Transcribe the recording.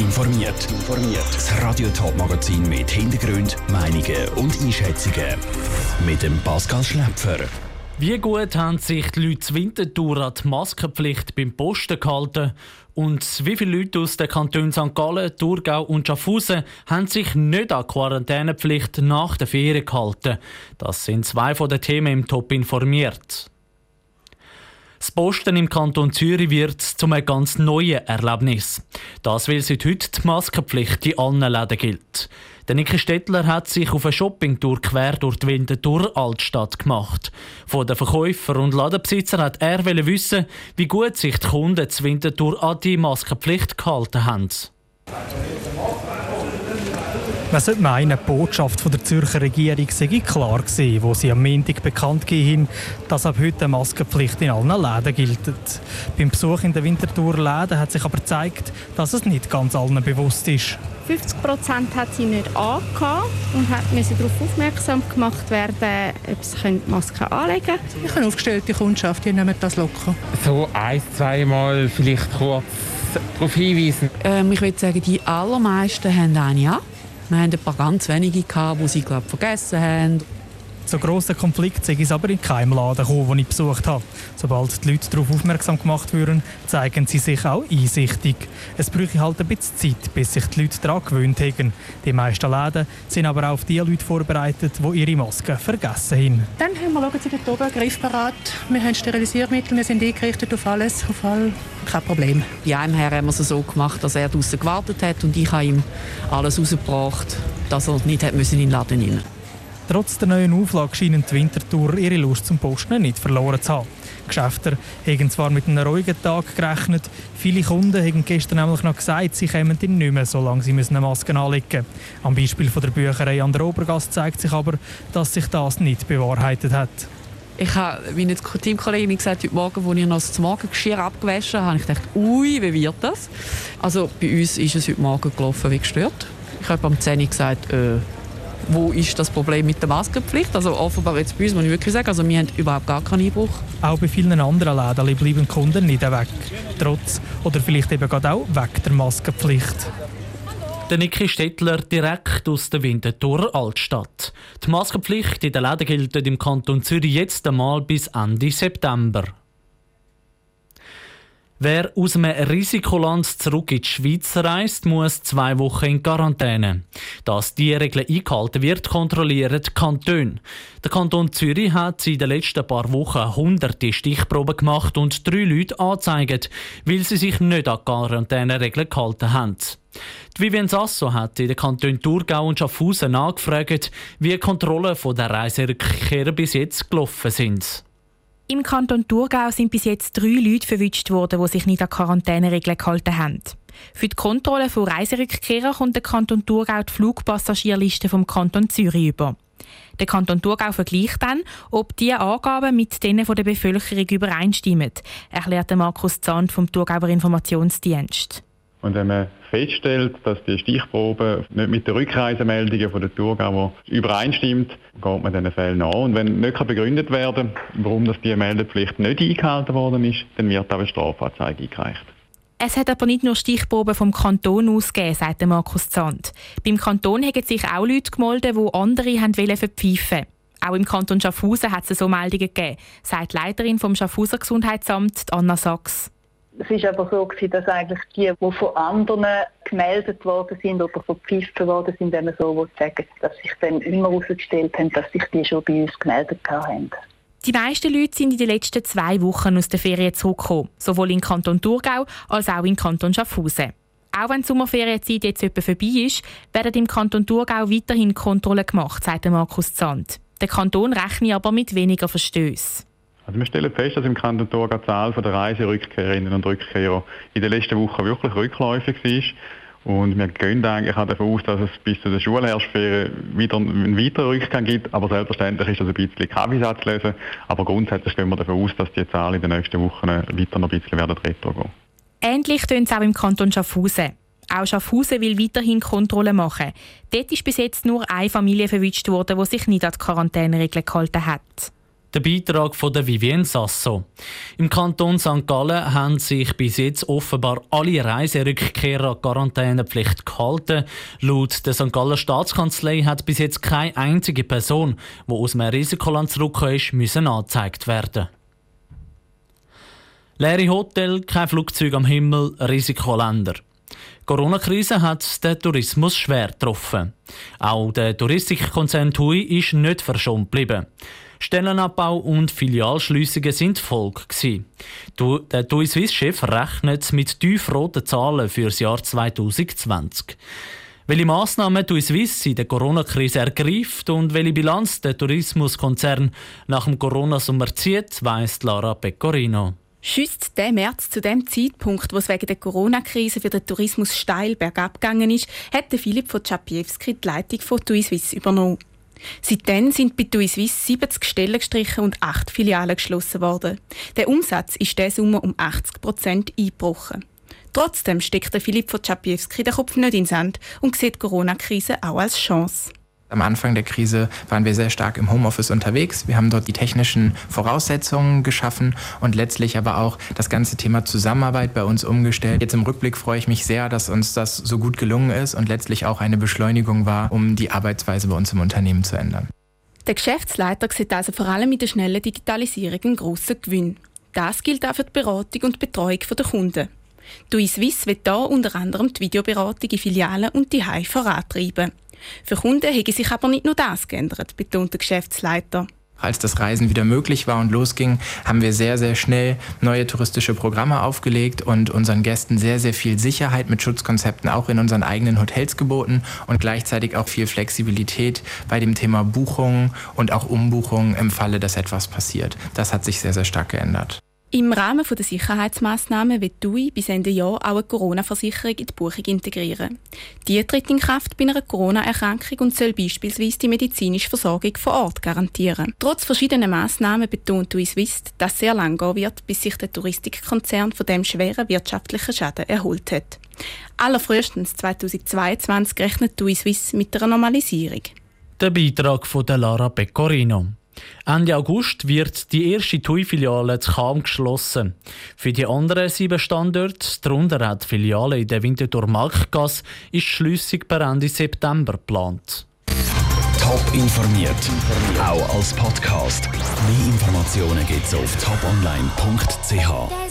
informiert. Informiert. Das Radio Top Magazin mit Hintergrund, Meinungen und Einschätzungen mit dem Pascal Schläpfer. Wie gut haben sich die Leute Winterthur an die Maskenpflicht beim Posten gehalten? Und wie viele Leute aus den Kantonen St. Gallen, Thurgau und Schaffhausen haben sich nicht an die Quarantänepflicht nach der Ferien gehalten? Das sind zwei von den Themen im Top informiert. Das Posten im Kanton Zürich wird zu einem ganz neuen Erlebnis. Das, weil seit heute die Maskenpflicht in allen Läden gilt. Der Niki Stettler hat sich auf eine Shoppingtour quer durch die Winterthur Altstadt gemacht. Von den Verkäufer und Ladenbesitzer hat er wissen, wie gut sich die Kunden zur Winterthur an die Maskenpflicht gehalten haben. Man sollte meinen, die Botschaft von der Zürcher Regierung sei klar gewesen, wo sie am Montag bekannt gegeben dass ab heute eine Maskenpflicht in allen Läden gilt. Beim Besuch in den Winterthur-Läden hat sich aber gezeigt, dass es nicht ganz allen bewusst ist. 50 Prozent hat sie nicht angehabt und hat darauf aufmerksam gemacht werden, ob sie die Maske anlegen können. Ich habe aufgestellte Kundschaft, die nehmen das locker. So ein, zweimal vielleicht kurz darauf hinweisen. Ähm, ich würde sagen, die allermeisten haben eine an. Wir haben ein paar ganz wenige, die sie glaub, vergessen haben. So grossen Konflikt sei es aber in keinem Laden gekommen, den ich besucht habe. Sobald die Leute darauf aufmerksam gemacht würden, zeigen sie sich auch einsichtig. Es bräuchte halt ein bisschen Zeit, bis sich die Leute daran gewöhnt haben. Die meisten Läden sind aber auch auf die Leute vorbereitet, die ihre Masken vergessen haben. Dann haben wir, schauen Sie dort oben, griffbereit. Wir haben Sterilisiermittel, wir sind eingerichtet auf alles, auf all, kein Problem. Bei einem Herr haben wir es so gemacht, dass er draußen gewartet hat und ich habe ihm alles rausgebracht, dass er nicht hat müssen in den Laden rein Trotz der neuen Auflage scheinen die Wintertour ihre Lust zum Posten nicht verloren zu haben. Die Geschäfte haben zwar mit einem ruhigen Tag gerechnet, viele Kunden haben gestern nämlich noch gesagt, sie kommen nicht mehr, solange sie eine Maske anlegen müssen. Am Beispiel von der Bücherei an der Obergasse zeigt sich aber, dass sich das nicht bewahrheitet hat. Ich habe meiner Teamkollegin gesagt, heute Morgen, als ich noch das Morgengeschirr abgewaschen habe, ich gedacht, ui, wie wird das? Also bei uns ist es heute Morgen gelaufen wie gestört. Ich habe am 10 Uhr gesagt, äh, wo ist das Problem mit der Maskenpflicht? Also offenbar jetzt bei uns, muss ich wirklich sagen, also wir haben überhaupt gar keinen Einbruch. Auch bei vielen anderen Läden bleiben Kunden nicht weg. Trotz oder vielleicht eben gerade auch weg der Maskenpflicht. Der Niki Stettler direkt aus der Winterthur Altstadt. Die Maskenpflicht in den Läden gilt im Kanton Zürich jetzt einmal bis Ende September. Wer aus einem Risikoland zurück in die Schweiz reist, muss zwei Wochen in Quarantäne. Dass diese Regel eingehalten wird, kontrollieren die Kantone. Der Kanton Zürich hat in den letzten paar Wochen hunderte Stichproben gemacht und drei Leute angezeigt, weil sie sich nicht an die Quarantäneregeln gehalten haben. Die Vivian Sasso hat in den Kantonen Thurgau und Schaffhausen angefragt, wie die Kontrollen der Reiserückkehrer bis jetzt gelaufen sind. Im Kanton Thurgau sind bis jetzt drei Leute verwünscht worden, die sich nicht an Quarantäneregeln gehalten haben. Für die Kontrolle von Reiserückkehrern kommt der Kanton Thurgau die Flugpassagierliste vom Kanton Zürich über. Der Kanton Thurgau vergleicht dann, ob diese Angaben mit denen der Bevölkerung übereinstimmen, erklärt Markus Zand vom Thurgauer Informationsdienst. Und wenn man feststellt, dass die Stichprobe nicht mit den Rückreisemeldungen von der Thurgauer übereinstimmt, geht man diesen Fällen an. Und wenn nicht begründet werden kann, warum das die Meldepflicht nicht eingehalten worden ist, dann wird auch eine Strafanzeige eingereicht. Es hat aber nicht nur Stichproben vom Kanton ausgegeben, sagt Markus Zandt. Beim Kanton haben sich auch Leute gemeldet, die andere haben verpfeifen Auch im Kanton Schaffhausen hat es so Meldungen gegeben, sagt die Leiterin vom Schaffhauser Gesundheitsamt, Anna Sachs. Es ist aber so, dass eigentlich die, die von anderen gemeldet worden sind oder verpfifft worden sind, wenn man so sagen, dass sich dann immer herausgestellt haben, dass sich die schon bei uns gemeldet haben. Die meisten Leute sind in den letzten zwei Wochen aus der Ferien zurückgekommen, sowohl im Kanton Thurgau als auch im Kanton Schaffhausen. Auch wenn die Sommerferienzeit jetzt etwa vorbei ist, werden im Kanton Thurgau weiterhin Kontrollen gemacht, sagt Markus Zandt. Der Kanton rechnet aber mit weniger Verstößen. Also wir stellen fest, dass im Kanton Thurgau die Zahl der Reiserückkehrerinnen und Rückkehrer in den letzten Wochen wirklich rückläufig war. Und wir gehen eigentlich davon aus, dass es bis zu den Schulherbstferien wieder einen weiteren Rückgang gibt. Aber selbstverständlich ist das ein bisschen Kaffeesatz lesen. Aber grundsätzlich gehen wir davon aus, dass die Zahlen in den nächsten Wochen weiter noch ein bisschen werden retro gehen. Ähnlich tun es auch im Kanton Schaffhausen. Auch Schaffhausen will weiterhin Kontrollen machen. Dort ist bis jetzt nur eine Familie verwünscht worden, die sich nicht an die Quarantäneregeln gehalten hat. Der Beitrag von der Vivien Sasso. Im Kanton St. Gallen haben sich bis jetzt offenbar alle Reiserückkehrer an Quarantänepflicht gehalten. Laut der St. Galler Staatskanzlei hat bis jetzt keine einzige Person, die aus einem Risikoland zurückgekommen ist, müssen angezeigt werden. Leere Hotel, kein Flugzeug am Himmel, Risikoländer. Die Corona-Krise hat den Tourismus schwer getroffen. Auch der Touristikkonzern TUI ist nicht verschont geblieben. Stellenabbau und Filialschliessungen sind Folge. Der TUI Swiss-Chef rechnet mit tiefroten Zahlen für das Jahr 2020. Welche Massnahmen TUI Swiss in der Corona-Krise ergreift und welche Bilanz der Tourismuskonzern nach dem Corona-Sommer zieht, weiss Lara Pecorino. Schüsst der März zu dem Zeitpunkt, wo es wegen der Corona-Krise für den Tourismus steil bergab gegangen ist, hat Philipp von Czapiewski die Leitung von TUI Swiss übernommen. Seitdem sind bei TUI Swiss 70 Stellen gestrichen und 8 Filialen geschlossen worden. Der Umsatz ist dieser Sommer um 80 Prozent eingebrochen. Trotzdem steckt Philipp von Czapiewski den Kopf nicht ins Sand und sieht die Corona-Krise auch als Chance. Am Anfang der Krise waren wir sehr stark im Homeoffice unterwegs. Wir haben dort die technischen Voraussetzungen geschaffen und letztlich aber auch das ganze Thema Zusammenarbeit bei uns umgestellt. Jetzt im Rückblick freue ich mich sehr, dass uns das so gut gelungen ist und letztlich auch eine Beschleunigung war, um die Arbeitsweise bei uns im Unternehmen zu ändern. Der Geschäftsleiter sieht also vor allem mit der schnellen Digitalisierung einen grossen Gewinn. Das gilt auch für die Beratung und Betreuung der Kunden. TUI Swiss wird da unter anderem die Videoberatung in Filialen und die Hai vorantreiben. Für Kunden hätte sich aber nicht nur das geändert, betont der Geschäftsleiter. Als das Reisen wieder möglich war und losging, haben wir sehr, sehr schnell neue touristische Programme aufgelegt und unseren Gästen sehr, sehr viel Sicherheit mit Schutzkonzepten auch in unseren eigenen Hotels geboten und gleichzeitig auch viel Flexibilität bei dem Thema Buchungen und auch Umbuchungen im Falle, dass etwas passiert. Das hat sich sehr, sehr stark geändert. Im Rahmen der Sicherheitsmaßnahmen wird DUI bis Ende Jahr auch eine Corona-Versicherung in die Buchung integrieren. Die tritt in Kraft bei einer Corona-Erkrankung und soll beispielsweise die medizinische Versorgung vor Ort garantieren. Trotz verschiedener Maßnahmen betont DUI Swiss, dass sehr lang gehen wird, bis sich der Touristikkonzern von dem schweren wirtschaftlichen Schaden erholt hat. Allerfrühestens 2022 rechnet DUI Swiss mit einer Normalisierung. Der Beitrag von Lara Pecorino. Ende August wird die erste TUI-Filiale zu Cham geschlossen. Für die anderen sieben Standorte, darunter auch die Filiale in der Winterthur Marktgasse, ist Schliessung per Ende September geplant. Top informiert, auch als Podcast. Mehr Informationen gibt es auf toponline.ch.